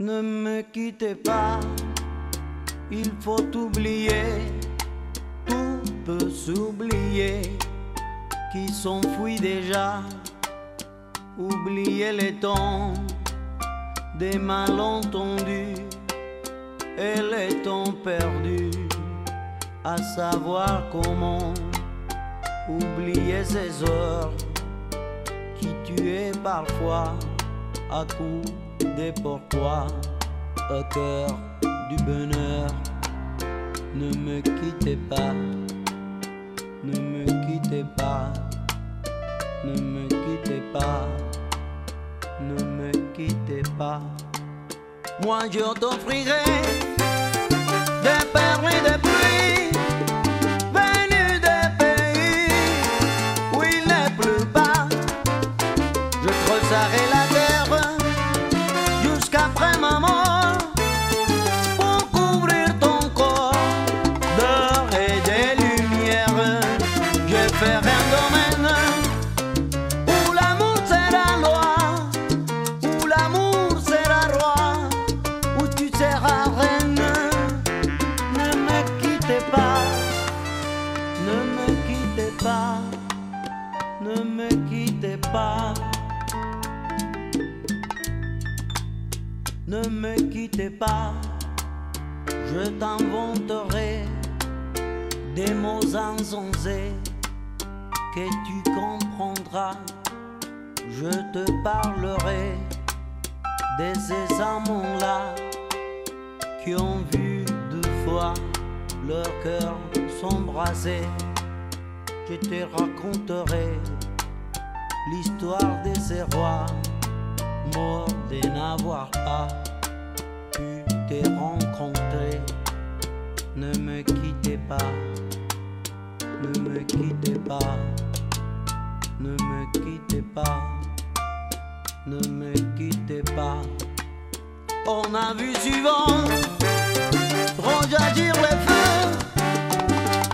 Ne me quittez pas, il faut oublier, tout peut s'oublier, qui s'enfuit déjà. Oubliez les temps des malentendus et les temps perdus, à savoir comment oublier ces heures qui tuaient parfois à coups des pourquoi au cœur du bonheur. Ne me quittez pas, ne me quittez pas, ne me quittez pas, ne me quittez pas. Moi je t'offrirai des perles et des je t'inventerai des mots insensés que tu comprendras. Je te parlerai de ces amants-là qui ont vu deux fois leur cœur s'embraser. Je te raconterai l'histoire de ces rois morts de n'avoir pas pu te rencontrer. Ne me quittez pas, ne me quittez pas, ne me quittez pas, ne me quittez pas. On a vu souvent rejaillir les feux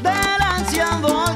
de volcan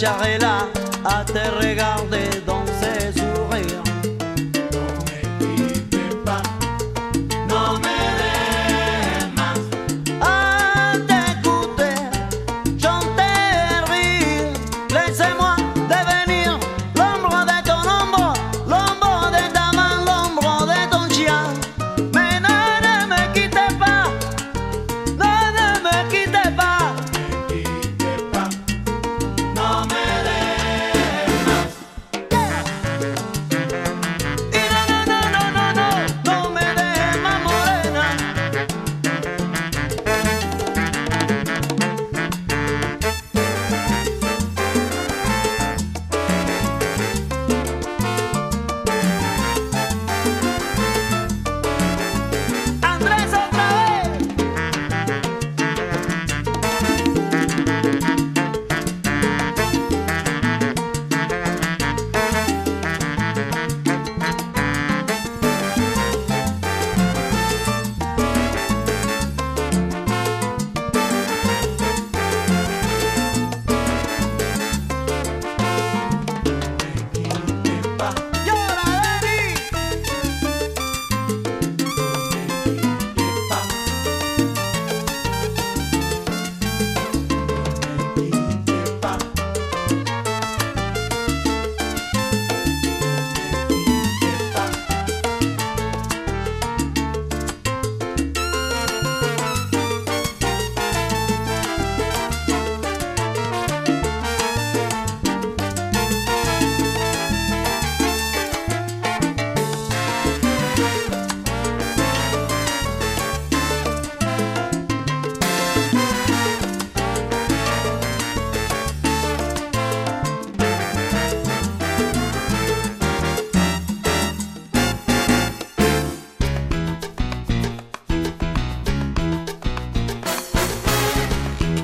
cacherai là à te regarder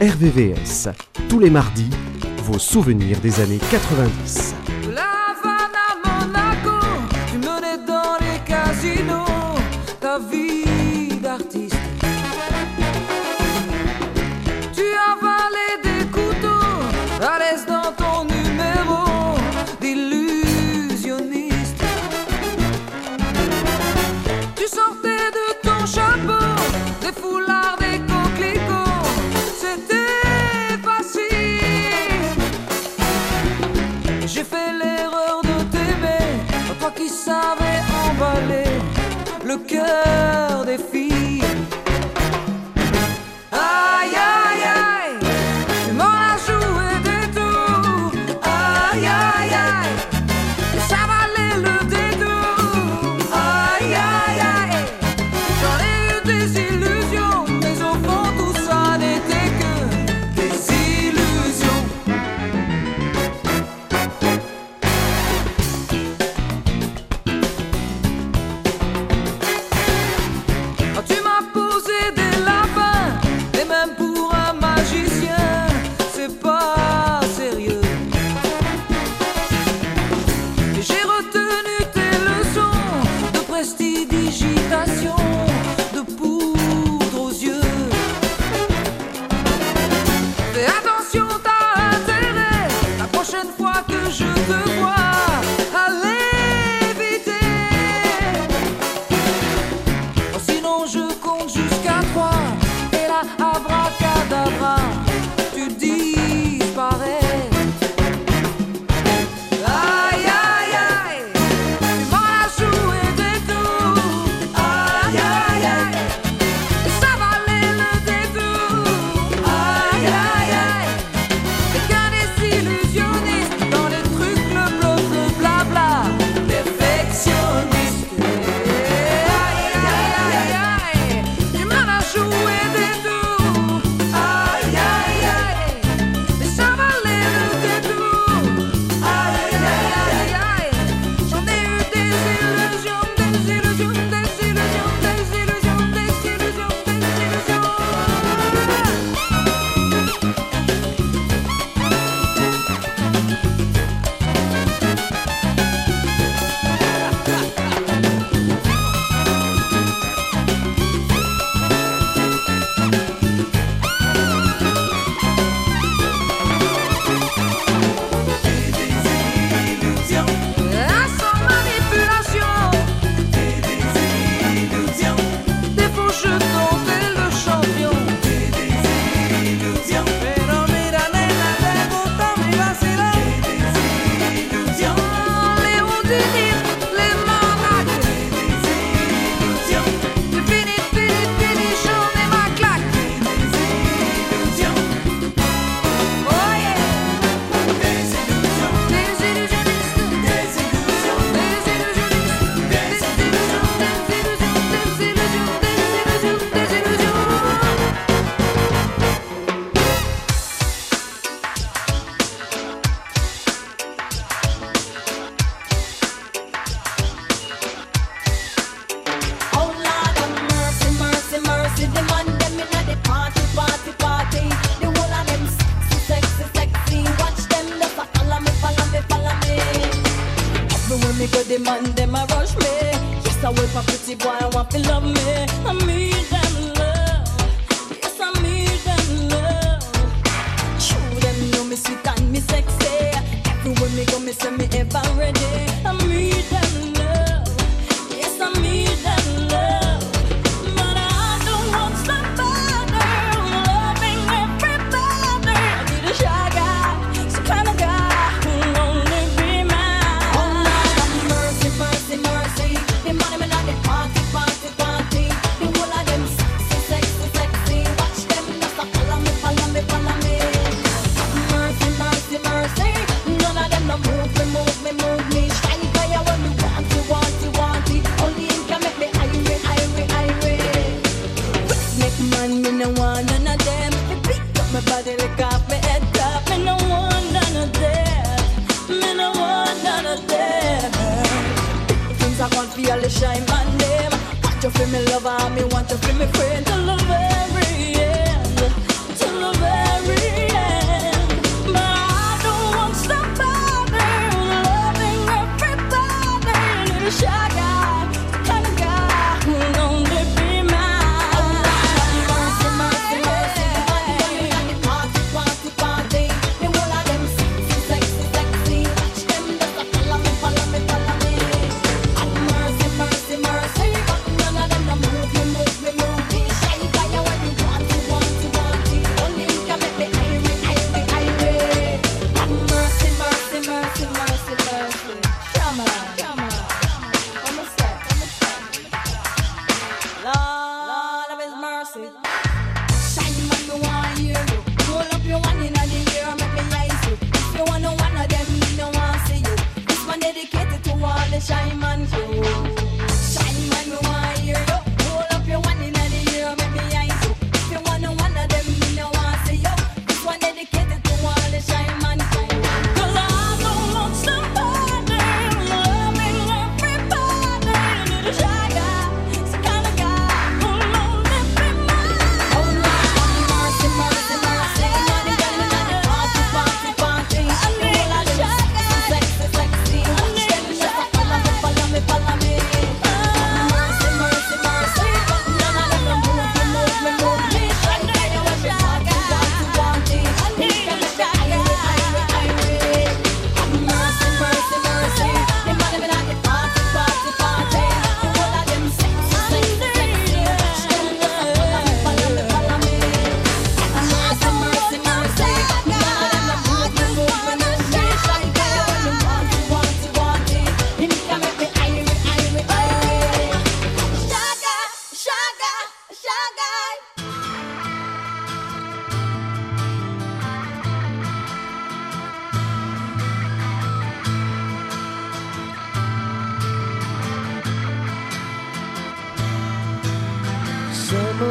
RVVS. Tous les mardis, vos souvenirs des années 90.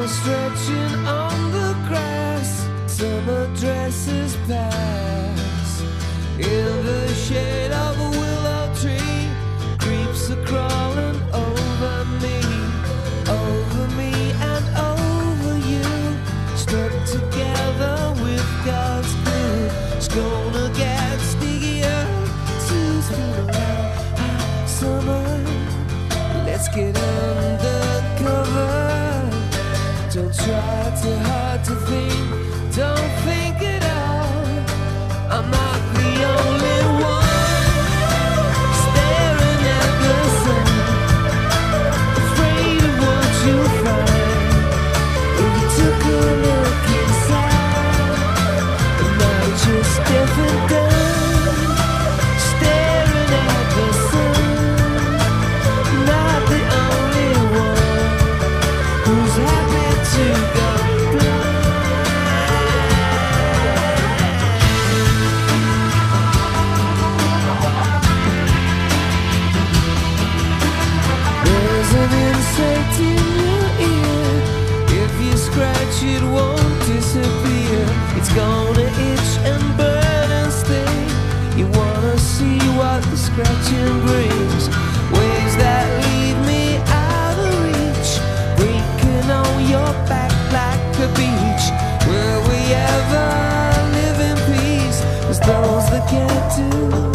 stretching so hard to think gonna itch and burn and sting. You wanna see what the scratching brings? Waves that leave me out of reach, breaking on your back like a beach. Will we ever live in peace? As those that can't do.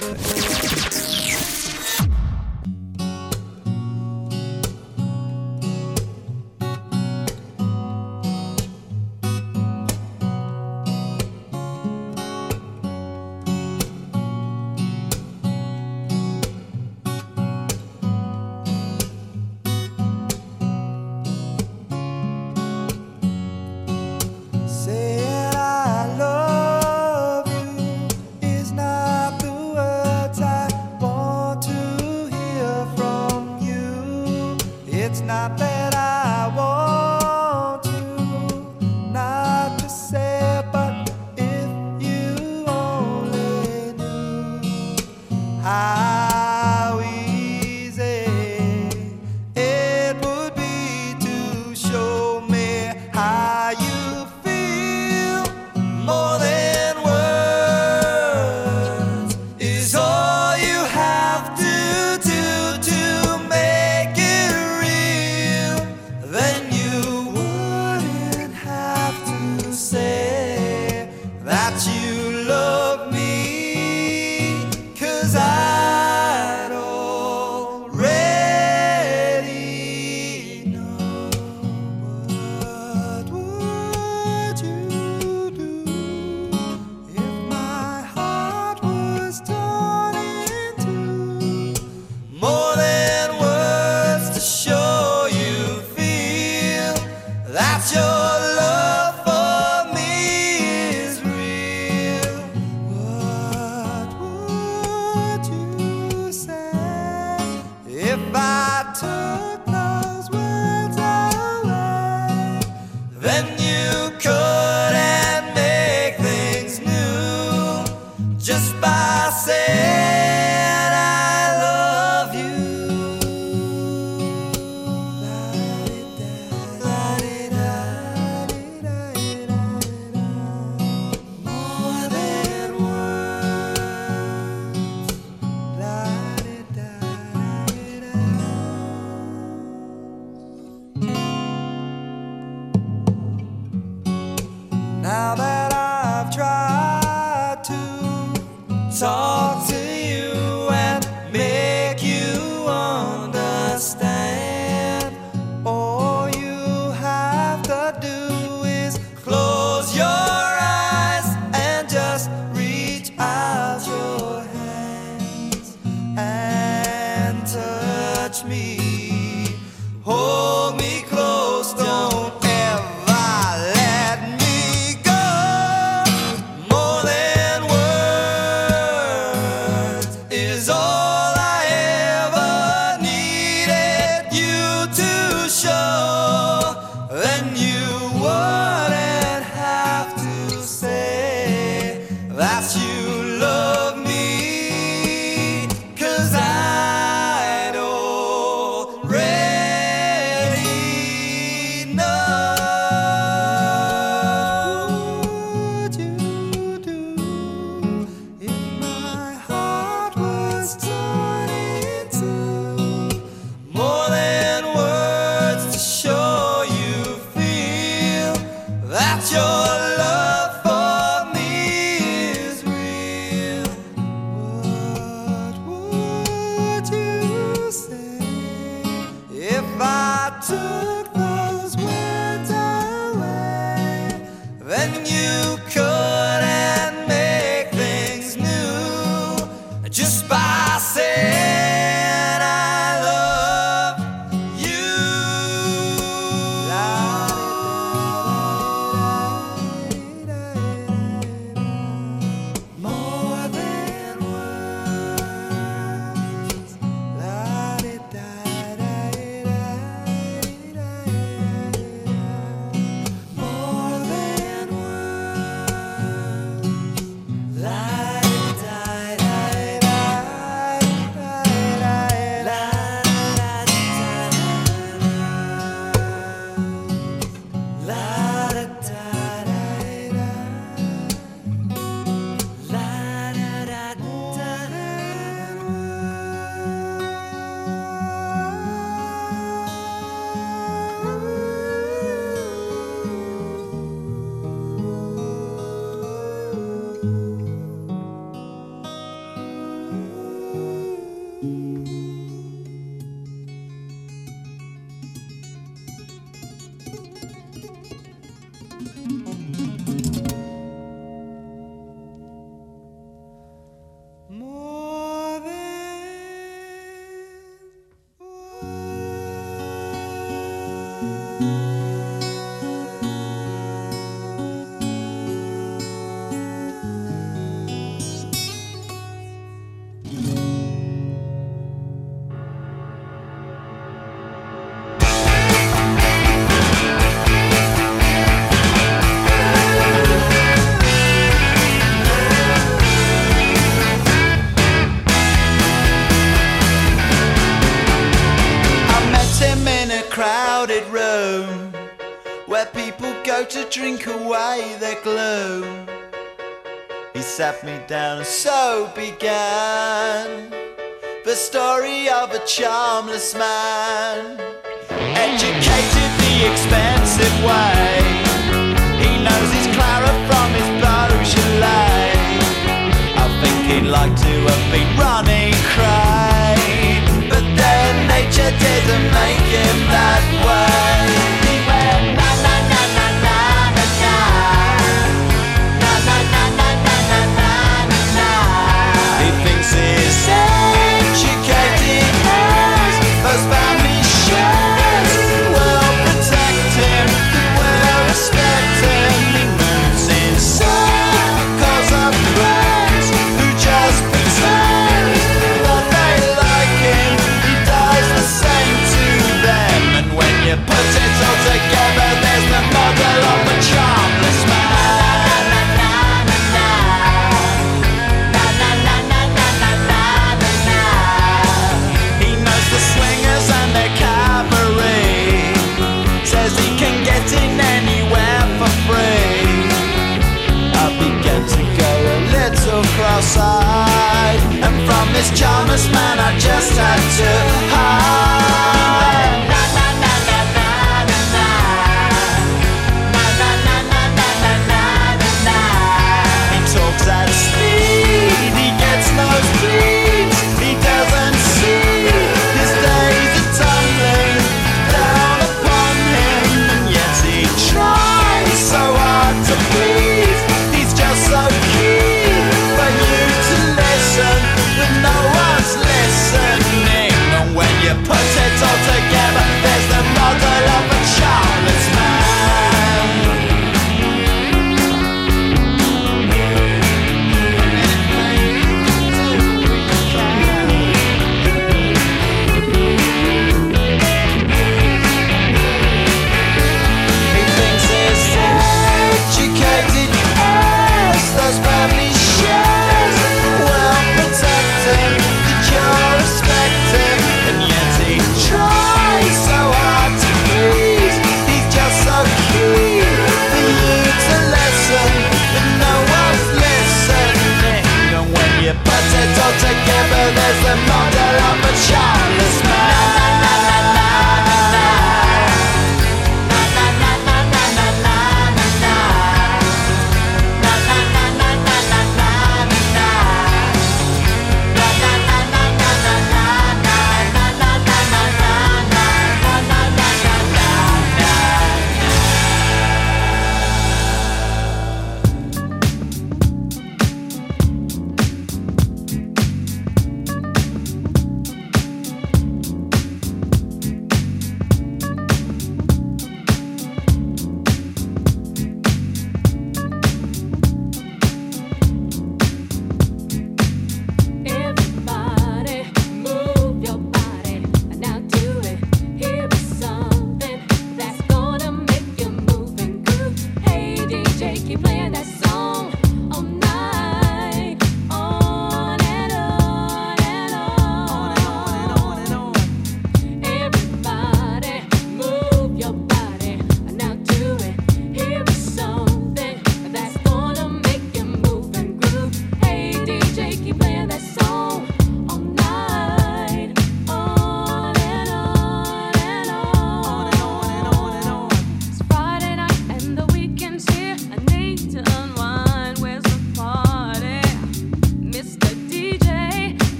me. smile.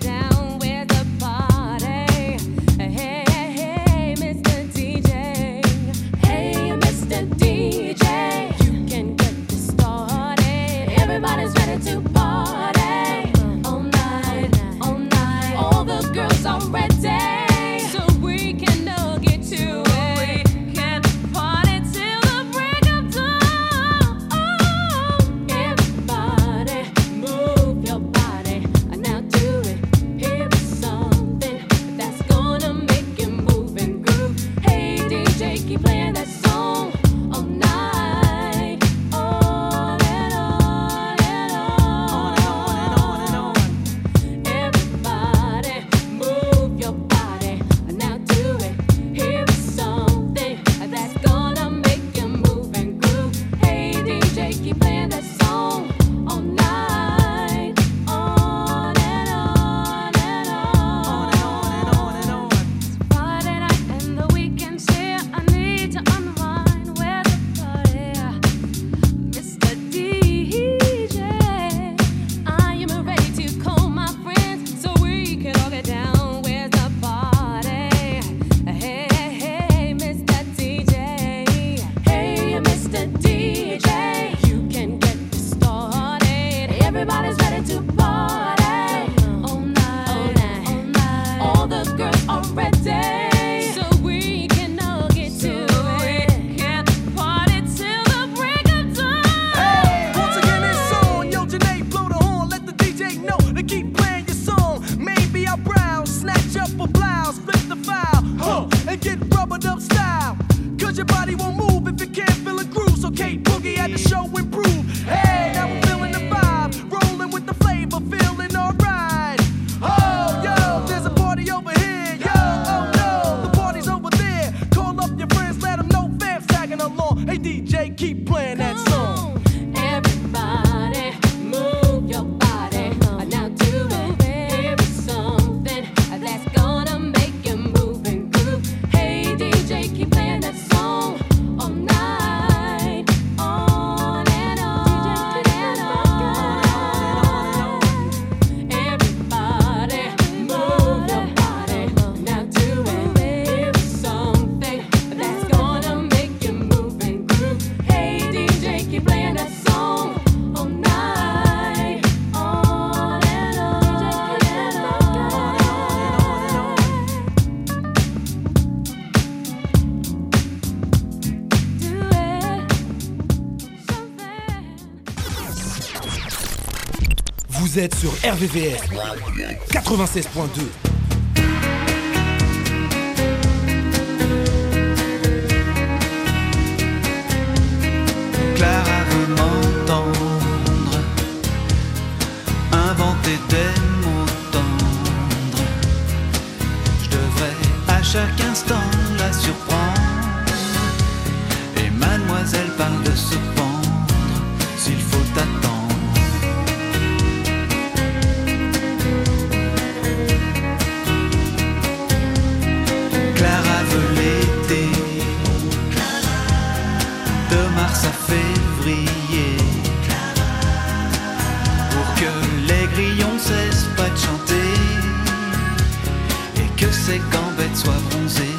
down. rubbered up style. Cause your body won't move. sur RVVS 96.2. pour que les grillons cessent pas de chanter et que ces gambettes soient bronzées.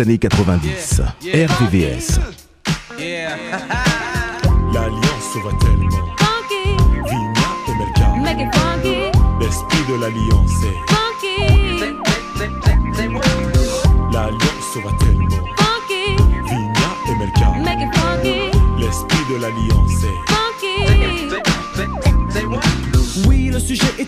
Années 90. RVVS. L'alliance voit tellement. Funky, Vigna et Melka. make it funky, L'esprit de l'alliance est. funky, L'alliance voit tellement. funky, Vigna et Melka. make it funky, L'esprit de l'alliance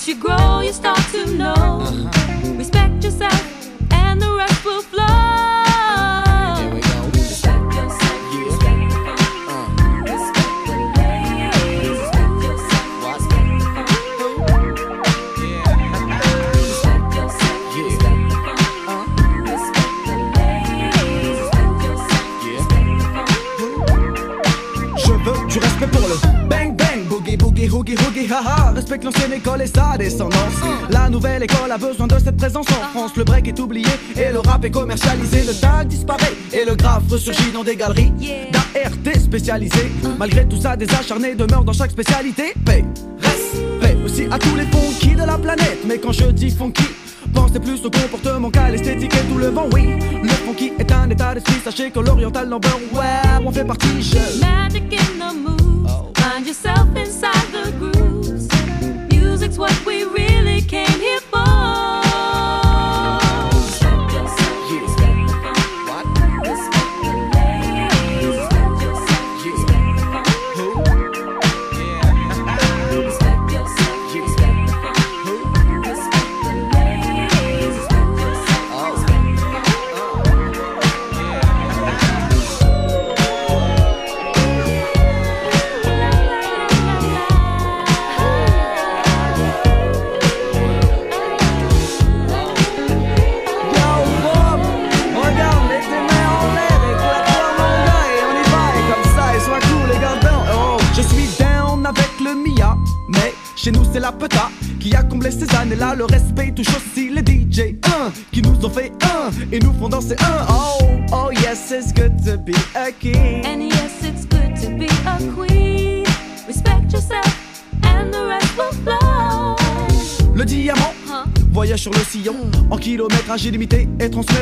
Once you grow, you start to know. Uh-huh. Respect yourself, and the rest will flow. Haha. Respecte l'ancienne école et sa descendance. La nouvelle école a besoin de cette présence en France. Le break est oublié et le rap est commercialisé. Le tag disparaît et le graphe ressurgit dans des galeries d'ART spécialisées. Malgré tout ça, des acharnés demeurent dans chaque spécialité. Paix, respect aussi à tous les funky de la planète. Mais quand je dis funky, Pensez plus au comportement qu'à l'esthétique et tout le vent, oui. Le funky est un état d'esprit, sachez que l'oriental number, ouais, on fait partie, je. Magic in the moves. Find yourself inside the.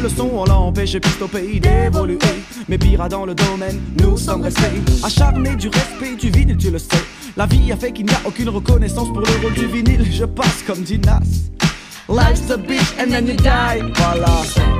Le son. On l'a empêché piste au pays d'évoluer. Mais pire dans le domaine, nous sommes restés acharnés du respect du vinyle, tu le sais. La vie a fait qu'il n'y a aucune reconnaissance pour le rôle du vinyle. Je passe comme dit Nas. Life's a bitch and then you die. Voilà.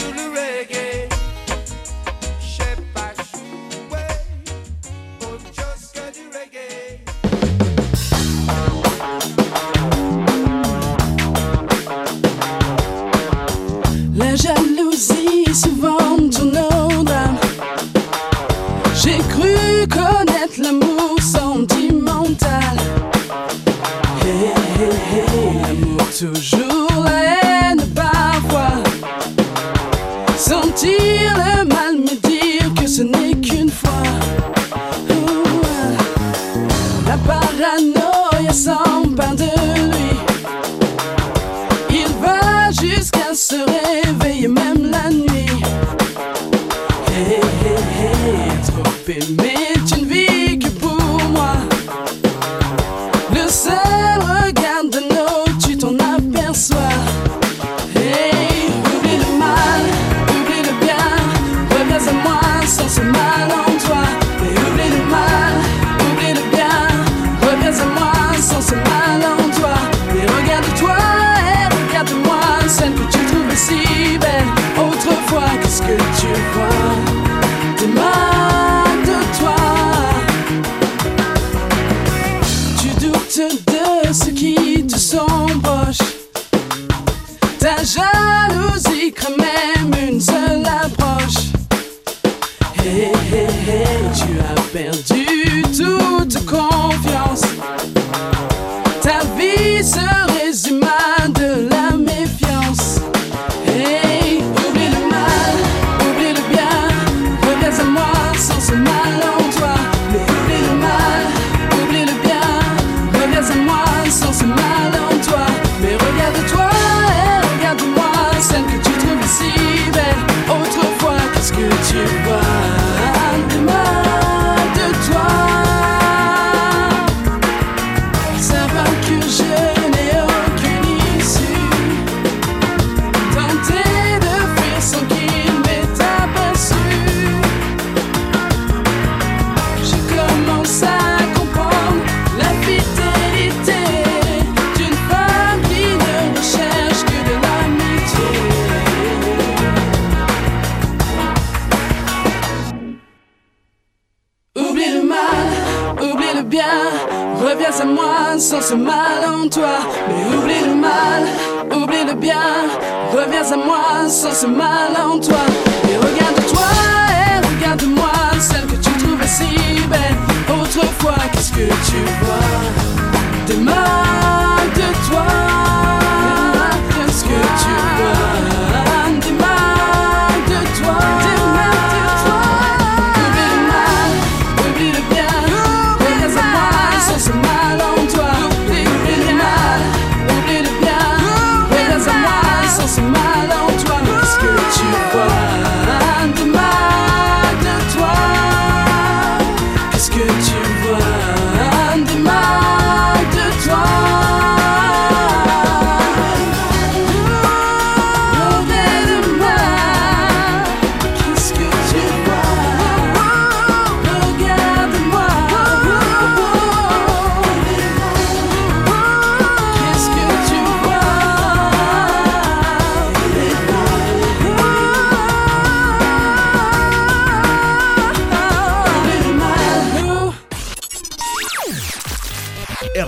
you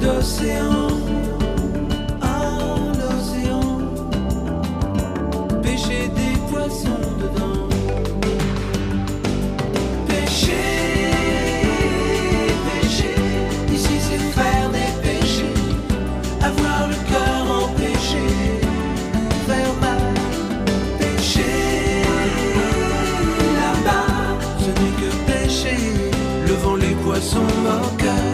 d'océan en océan. Pêcher des poissons dedans. Pêcher, pêcher, ici c'est faire des péchés. Avoir le cœur empêché, faire mal. Pêcher, là-bas, ce n'est que pêcher. Levant les poissons au cœur.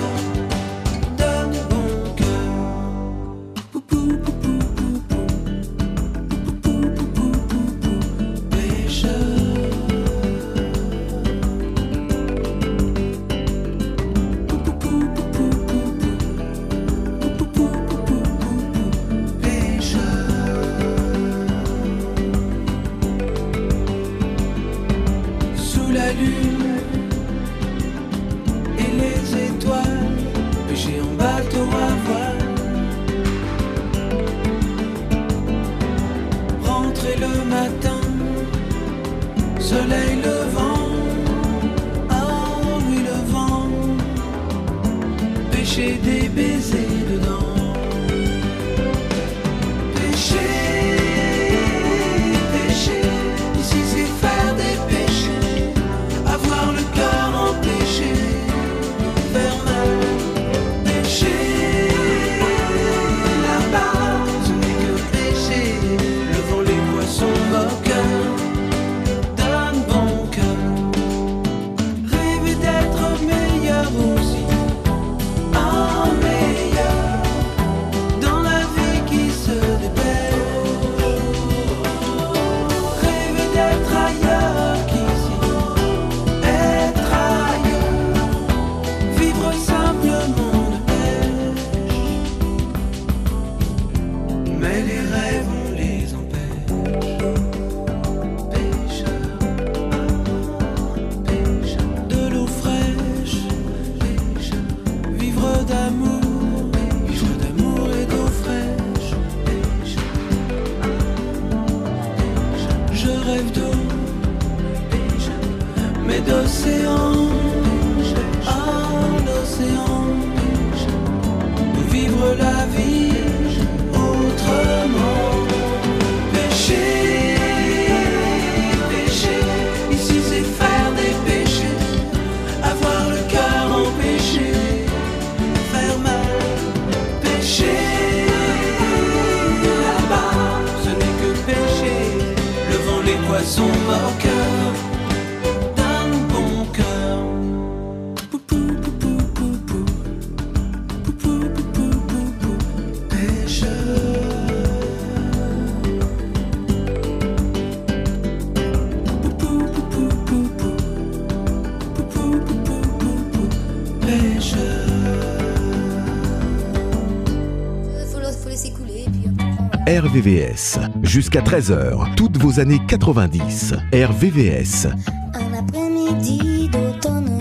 RVVS. Jusqu'à 13h, toutes vos années 90. RVVS. Un après-midi d'automne,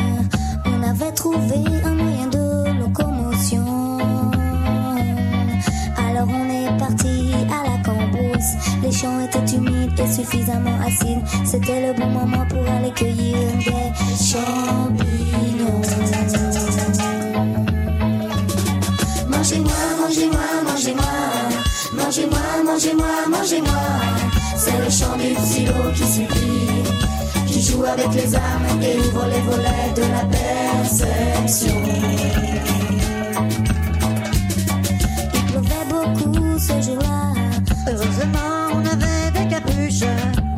on avait trouvé un moyen de locomotion. Alors on est parti à la cambrousse. Les champs étaient humides et suffisamment acides. C'était le bon moment pour aller cueillir des champignons. Mangez-moi, mangez-moi, mangez-moi. Mangez-moi, mangez-moi, mangez-moi. C'est le chant du silo qui supplie qui joue avec les âmes et ouvre les volets de la perception. Il pleuvait beaucoup ce jour-là. Heureusement, on avait des capuches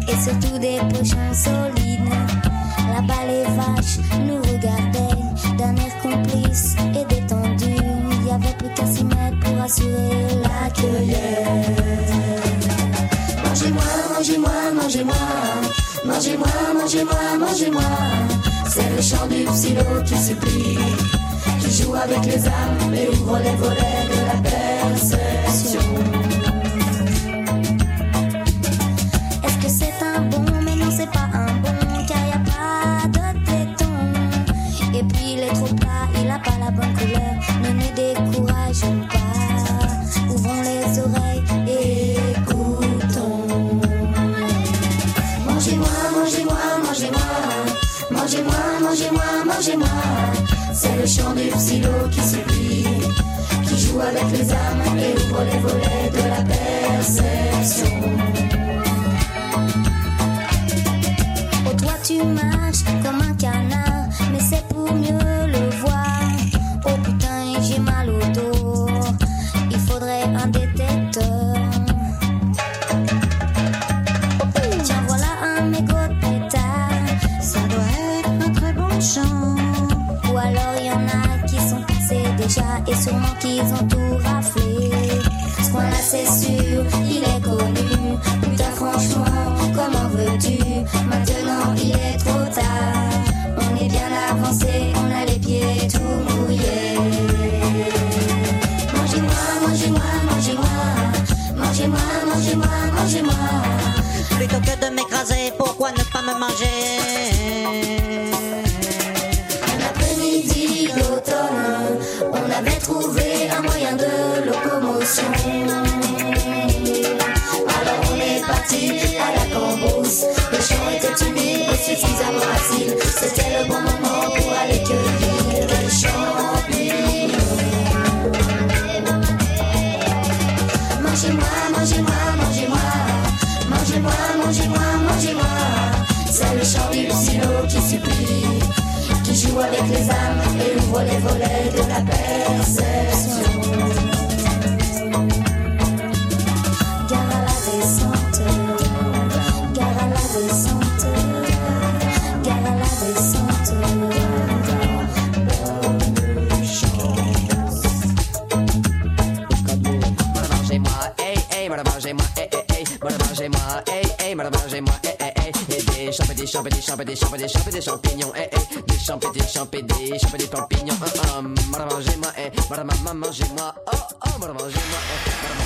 et surtout des pochons solides. Là-bas, les vaches nous regardaient d'un air complice et détendu. Il y avait plus qu'à s'y mettre pour assurer la. Mangez-moi, mangez-moi, mangez-moi. Mangez-moi, mangez-moi, mangez-moi. C'est le chant du silo qui supplie, qui joue avec les âmes et ouvre les volets de la perception. Ou alors il y en a qui sont passés déjà et sûrement qu'ils ont tout raflé. Ce coin-là, c'est sûr, il est connu. Putain, franchement, comment veux-tu? Maintenant, il est trop tard. On est bien avancé, on a les pieds tout mouillés. Mangez-moi, mangez-moi, mangez-moi. Mangez-moi, mangez-moi, mangez-moi. Plutôt que de m'écraser, pourquoi ne pas me manger? Avec les âmes et ouvre les volets de la perception. Gare à la descente, gare à la descente, gare à la descente. Mangez-moi, mangez-moi, mangez-moi, des champs, des champs, des champs, des champs, des champignons, des champs, des champs, des champs, des champignons, hum, hum, mangez-moi, hey, mangez-moi, oh, oh, mangez-moi, hey,